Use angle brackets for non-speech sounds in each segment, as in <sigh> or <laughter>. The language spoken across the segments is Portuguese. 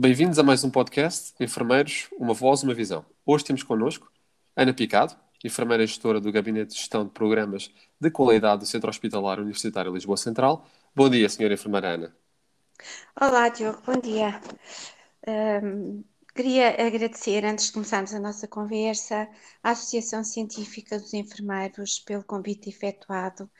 Bem-vindos a mais um podcast Enfermeiros, uma voz, uma visão. Hoje temos connosco Ana Picado, enfermeira gestora do Gabinete de Gestão de Programas de Qualidade do Centro Hospitalar Universitário Lisboa Central. Bom dia, senhora enfermeira Ana. Olá, Diogo, bom dia. Um, queria agradecer, antes de começarmos a nossa conversa, à Associação Científica dos Enfermeiros pelo convite efetuado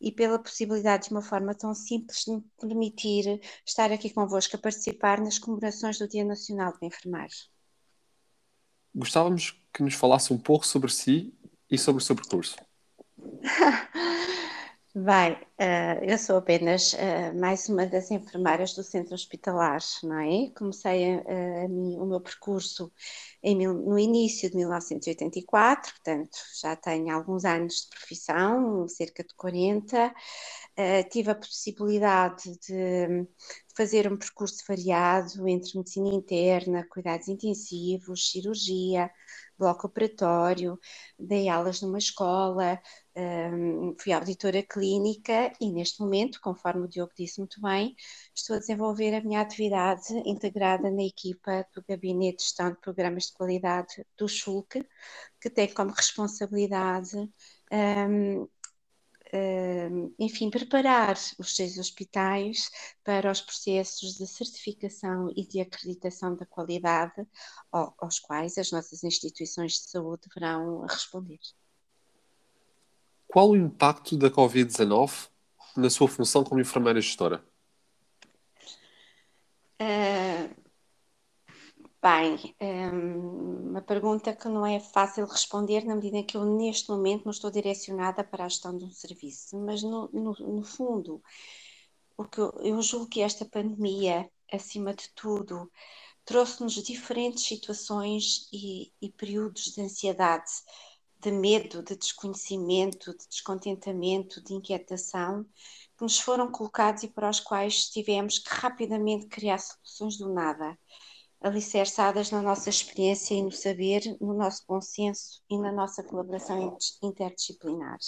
e pela possibilidade, de uma forma tão simples, de me permitir estar aqui convosco a participar nas comemorações do Dia Nacional do Enfermeiro. Gostávamos que nos falasse um pouco sobre si e sobre o seu percurso. <laughs> Bem, uh, eu sou apenas uh, mais uma das enfermeiras do centro hospitalar, não é? Comecei a, a mim, o meu percurso mil, no início de 1984, portanto já tenho alguns anos de profissão, cerca de 40. Uh, eh, tive a possibilidade de fazer um percurso variado entre medicina interna, cuidados intensivos, cirurgia, bloco operatório, dei aulas numa escola, um, fui auditora clínica e neste momento, conforme o Diogo disse muito bem, estou a desenvolver a minha atividade integrada na equipa do Gabinete de Gestão de Programas de Qualidade do SHULC, que tem como responsabilidade um, enfim, preparar os seus hospitais para os processos de certificação e de acreditação da qualidade aos quais as nossas instituições de saúde deverão responder. Qual o impacto da Covid-19 na sua função como enfermeira gestora? Uh, bem, um, uma pergunta que não é fácil responder na medida que eu neste momento não estou direcionada para a gestão de um serviço, mas no, no, no fundo, eu julgo que esta pandemia, acima de tudo, trouxe-nos diferentes situações e, e períodos de ansiedade de medo, de desconhecimento, de descontentamento, de inquietação, que nos foram colocados e para os quais tivemos que rapidamente criar soluções do nada, alicerçadas na nossa experiência e no saber, no nosso bom senso e na nossa colaboração interdisciplinar.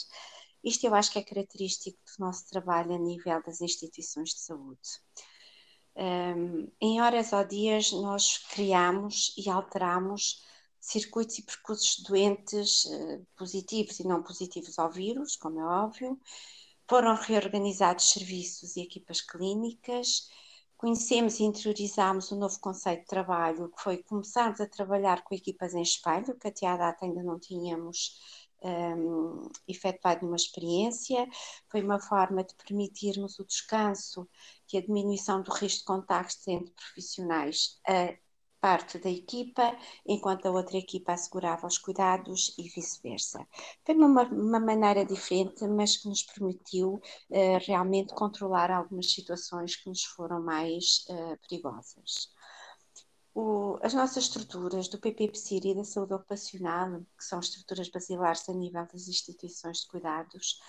Isto eu acho que é característico do nosso trabalho a nível das instituições de saúde. Um, em horas ou dias nós criamos e alteramos circuitos e percursos doentes uh, positivos e não positivos ao vírus, como é óbvio. Foram reorganizados serviços e equipas clínicas. Conhecemos e interiorizámos o um novo conceito de trabalho, que foi começarmos a trabalhar com equipas em espelho, que até à data ainda não tínhamos um, efetuado uma experiência. Foi uma forma de permitirmos o descanso e a diminuição do risco de contacto entre profissionais parte da equipa, enquanto a outra equipa assegurava os cuidados e vice-versa. Foi uma, uma, maneira diferente, mas que nos permitiu uh, realmente controlar algumas situações que nos foram mais uh, perigosas. O, as nossas estruturas do PPPCIR e da saúde ocupacional, que são estruturas basilares a nível das instituições de cuidados,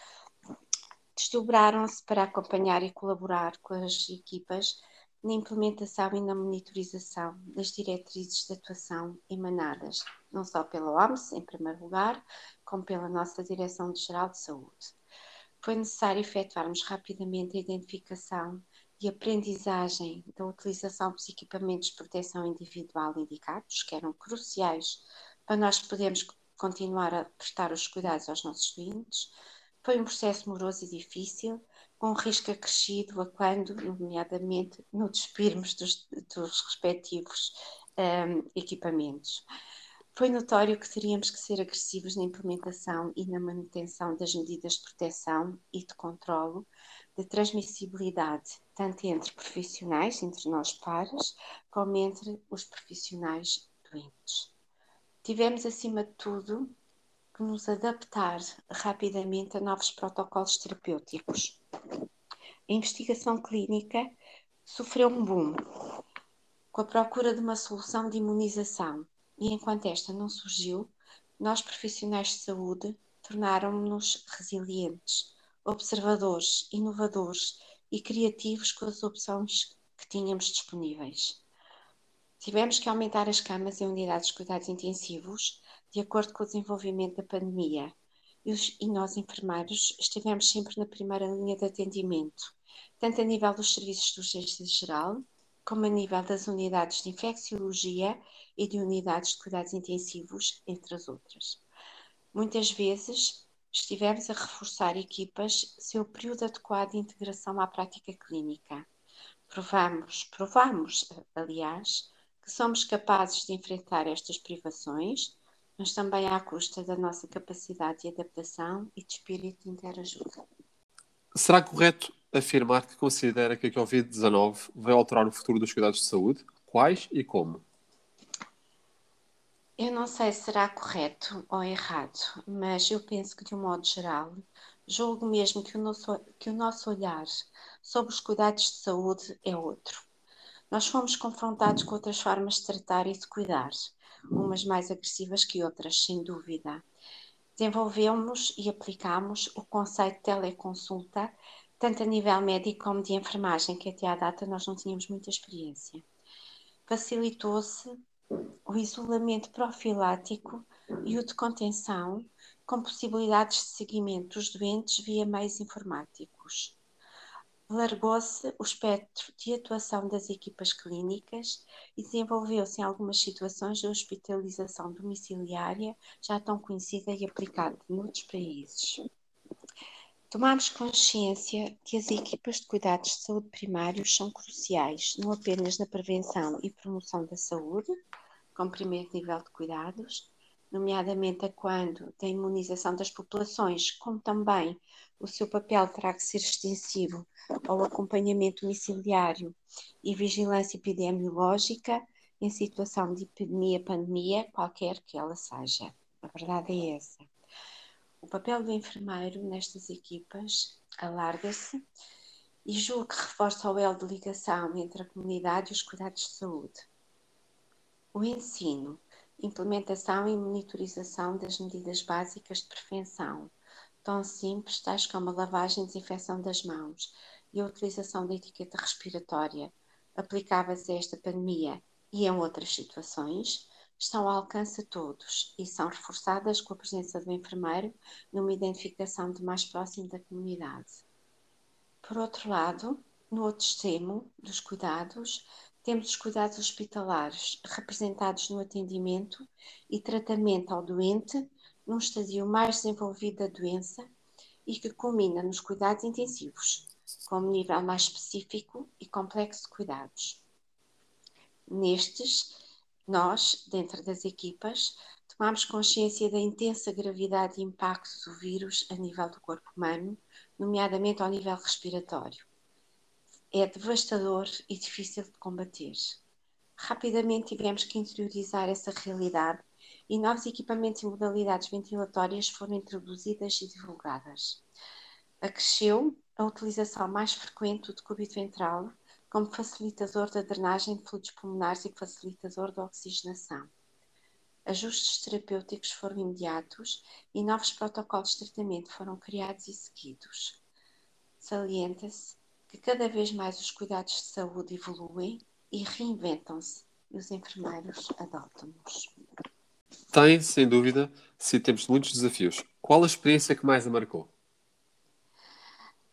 desdobraram-se para acompanhar e colaborar com as equipas na implementação e na monitorização das diretrizes de atuação emanadas não só pela OMS, em primeiro lugar, como pela nossa Direção-Geral de Saúde. Foi necessário efetuarmos rapidamente a identificação e aprendizagem da utilização dos equipamentos de proteção individual indicados, que eram cruciais para nós podermos continuar a prestar os cuidados aos nossos doentes. Foi um processo moroso e difícil, com risco acrescido a quando, nomeadamente, no despirmos dos, dos respectivos um, equipamentos. Foi notório que teríamos que ser agressivos na implementação e na manutenção das medidas de proteção e de controlo de transmissibilidade, tanto entre profissionais, entre nós pares, como entre os profissionais doentes. Tivemos, acima de tudo, que nos adaptar rapidamente a novos protocolos terapêuticos. A investigação clínica sofreu um boom com a procura de uma solução de imunização e enquanto esta não surgiu, nós profissionais de saúde tornaram-nos resilientes, observadores, inovadores e criativos com as opções que tínhamos disponíveis. Tivemos que aumentar as camas em unidades de cuidados intensivos de acordo com o desenvolvimento da pandemia. E, os, e nós, enfermeiros, estivemos sempre na primeira linha de atendimento, tanto a nível dos serviços de urgência geral, como a nível das unidades de infecciologia e de unidades de cuidados intensivos, entre as outras. Muitas vezes estivemos a reforçar equipas seu período adequado de integração à prática clínica. Provamos, provamos, aliás, que somos capazes de enfrentar estas privações, mas também à custa da nossa capacidade de adaptação e de espírito de interajuda. Será correto afirmar que considera que a Covid-19 vai alterar o futuro dos cuidados de saúde? Quais e como? Eu não sei se será correto ou errado, mas eu penso que, de um modo geral, julgo mesmo que o nosso, que o nosso olhar sobre os cuidados de saúde é outro. Nós fomos confrontados com outras formas de tratar e de cuidar, umas mais agressivas que outras, sem dúvida. Desenvolvemos e aplicamos o conceito de teleconsulta, tanto a nível médico como de enfermagem, que até à data nós não tínhamos muita experiência. Facilitou-se o isolamento profilático e o de contenção, com possibilidades de seguimento dos doentes via meios informáticos. Largou-se o espectro de atuação das equipas clínicas e desenvolveu-se em algumas situações de hospitalização domiciliária, já tão conhecida e aplicada noutros países. Tomamos consciência que as equipas de cuidados de saúde primários são cruciais, não apenas na prevenção e promoção da saúde, como primeiro nível de cuidados, nomeadamente a quando da imunização das populações, como também o seu papel terá que ser extensivo ao acompanhamento domiciliário e vigilância epidemiológica em situação de epidemia, pandemia, qualquer que ela seja. A verdade é essa. O papel do enfermeiro nestas equipas alarga-se e julgo que reforça o elo de ligação entre a comunidade e os cuidados de saúde. O ensino, implementação e monitorização das medidas básicas de prevenção, tão simples tais como a lavagem e desinfecção das mãos e a utilização da etiqueta respiratória, aplicáveis a esta pandemia e em outras situações, estão ao alcance de todos e são reforçadas com a presença do enfermeiro numa identificação de mais próximo da comunidade. Por outro lado, no outro extremo dos cuidados, temos os cuidados hospitalares, representados no atendimento e tratamento ao doente num estadio mais desenvolvido da doença e que culmina nos cuidados intensivos, com um nível mais específico e complexo de cuidados. Nestes, nós, dentro das equipas, tomamos consciência da intensa gravidade e impacto do vírus a nível do corpo humano, nomeadamente ao nível respiratório é devastador e difícil de combater. Rapidamente tivemos que interiorizar essa realidade e novos equipamentos e modalidades ventilatórias foram introduzidas e divulgadas. Acresceu a utilização mais frequente do decúbito ventral como facilitador da drenagem de fluidos pulmonares e facilitador da oxigenação. Ajustes terapêuticos foram imediatos e novos protocolos de tratamento foram criados e seguidos. Salienta-se que cada vez mais os cuidados de saúde evoluem e reinventam-se e os enfermeiros adotam-nos. Tem, sem dúvida, de muitos desafios. Qual a experiência que mais a marcou?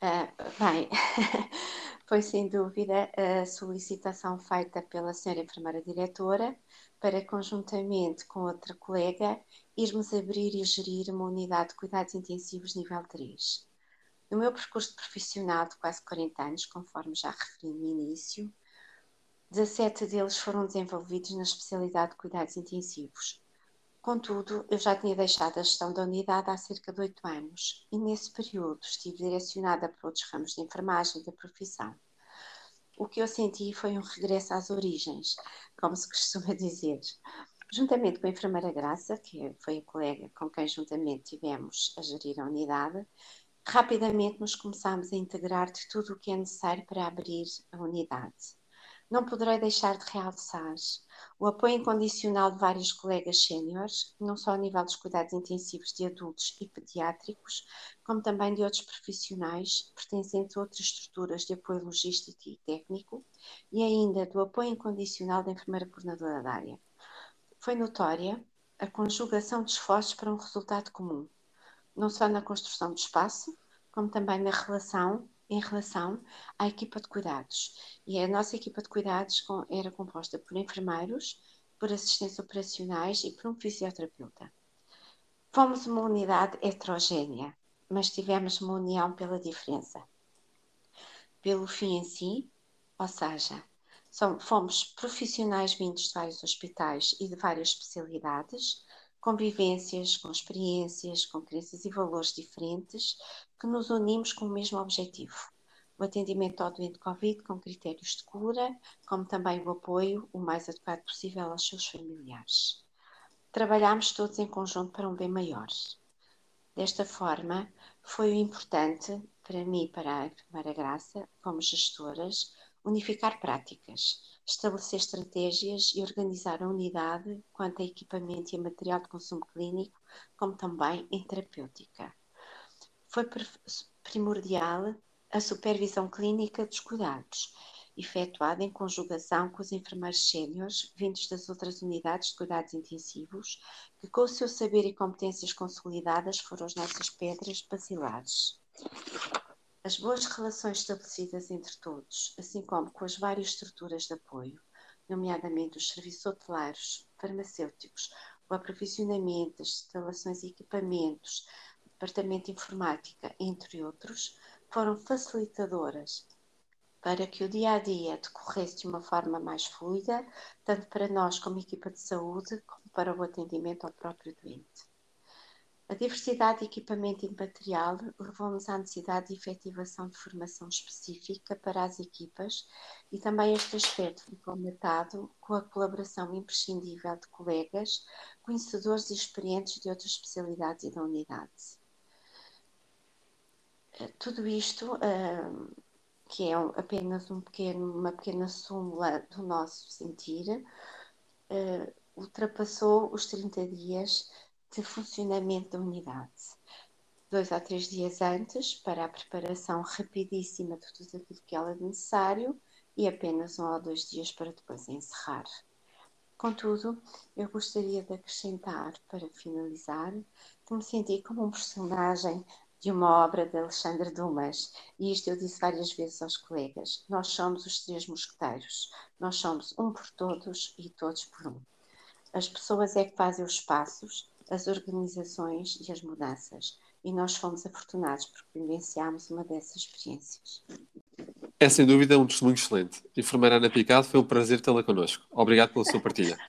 Uh, bem, <laughs> foi sem dúvida a solicitação feita pela senhora enfermeira diretora para, conjuntamente com outra colega, irmos abrir e gerir uma unidade de cuidados intensivos nível 3. No meu percurso profissional de quase 40 anos, conforme já referi no início, 17 deles foram desenvolvidos na especialidade de cuidados intensivos. Contudo, eu já tinha deixado a gestão da unidade há cerca de 8 anos e nesse período estive direcionada para outros ramos de enfermagem da profissão. O que eu senti foi um regresso às origens, como se costuma dizer. Juntamente com a enfermeira Graça, que foi a colega com quem juntamente tivemos a gerir a unidade, rapidamente nos começamos a integrar de tudo o que é necessário para abrir a unidade. Não poderei deixar de realçar o apoio incondicional de vários colegas séniores, não só a nível dos cuidados intensivos de adultos e pediátricos, como também de outros profissionais pertencentes a outras estruturas de apoio logístico e técnico, e ainda do apoio incondicional da enfermeira coordenadora da área. Foi notória a conjugação de esforços para um resultado comum, não só na construção do espaço, como também na relação em relação à equipa de cuidados. E a nossa equipa de cuidados era composta por enfermeiros, por assistentes operacionais e por um fisioterapeuta. Fomos uma unidade heterogénea, mas tivemos uma união pela diferença. Pelo fim em si, ou seja, fomos profissionais vindos de vários hospitais e de várias especialidades, convivências, com experiências, com crenças e valores diferentes, que nos unimos com o mesmo objetivo. O atendimento ao doente Covid com critérios de cura, como também o apoio o mais adequado possível aos seus familiares. Trabalhámos todos em conjunto para um bem maior. Desta forma, foi importante para mim e para a Graça, como gestoras, unificar práticas, estabelecer estratégias e organizar a unidade quanto a equipamento e a material de consumo clínico, como também em terapêutica. Foi primordial a supervisão clínica dos cuidados, efetuada em conjugação com os enfermeiros séniores vindos das outras unidades de cuidados intensivos, que com o seu saber e competências consolidadas foram as nossas pedras basilares. As boas relações estabelecidas entre todos, assim como com as várias estruturas de apoio, nomeadamente os serviços hoteleiros, farmacêuticos, o aprovisionamento, as instalações e equipamentos, departamento de informática, entre outros, foram facilitadoras para que o dia a dia decorresse de uma forma mais fluida, tanto para nós como equipa de saúde, como para o atendimento ao próprio doente. A diversidade de equipamento e material levou-nos à necessidade de efetivação de formação específica para as equipas e também este aspecto ficou matado com a colaboração imprescindível de colegas, conhecedores e experientes de outras especialidades e da unidade. Eh, tudo isto, uh, que é apenas um pequeno, uma pequena súmula do nosso sentir, uh, ultrapassou os 30 dias de funcionamento da unidade. Dois a três dias antes, para a preparação rapidíssima de tudo aquilo que ela é necessário, e apenas um ou dois dias para depois encerrar. Contudo, eu gostaria de acrescentar, para finalizar, que me senti como um personagem de uma obra de Alexandre Dumas, e isto eu disse várias vezes aos colegas: nós somos os três mosqueteiros, nós somos um por todos e todos por um. As pessoas é que fazem os passos, as organizações e as mudanças. E nós fomos afortunados porque vivenciámos uma dessas experiências. É sem dúvida um testemunho excelente. Enfermeira Ana Picado, foi um prazer tê-la connosco. Obrigado pela sua partilha. <laughs>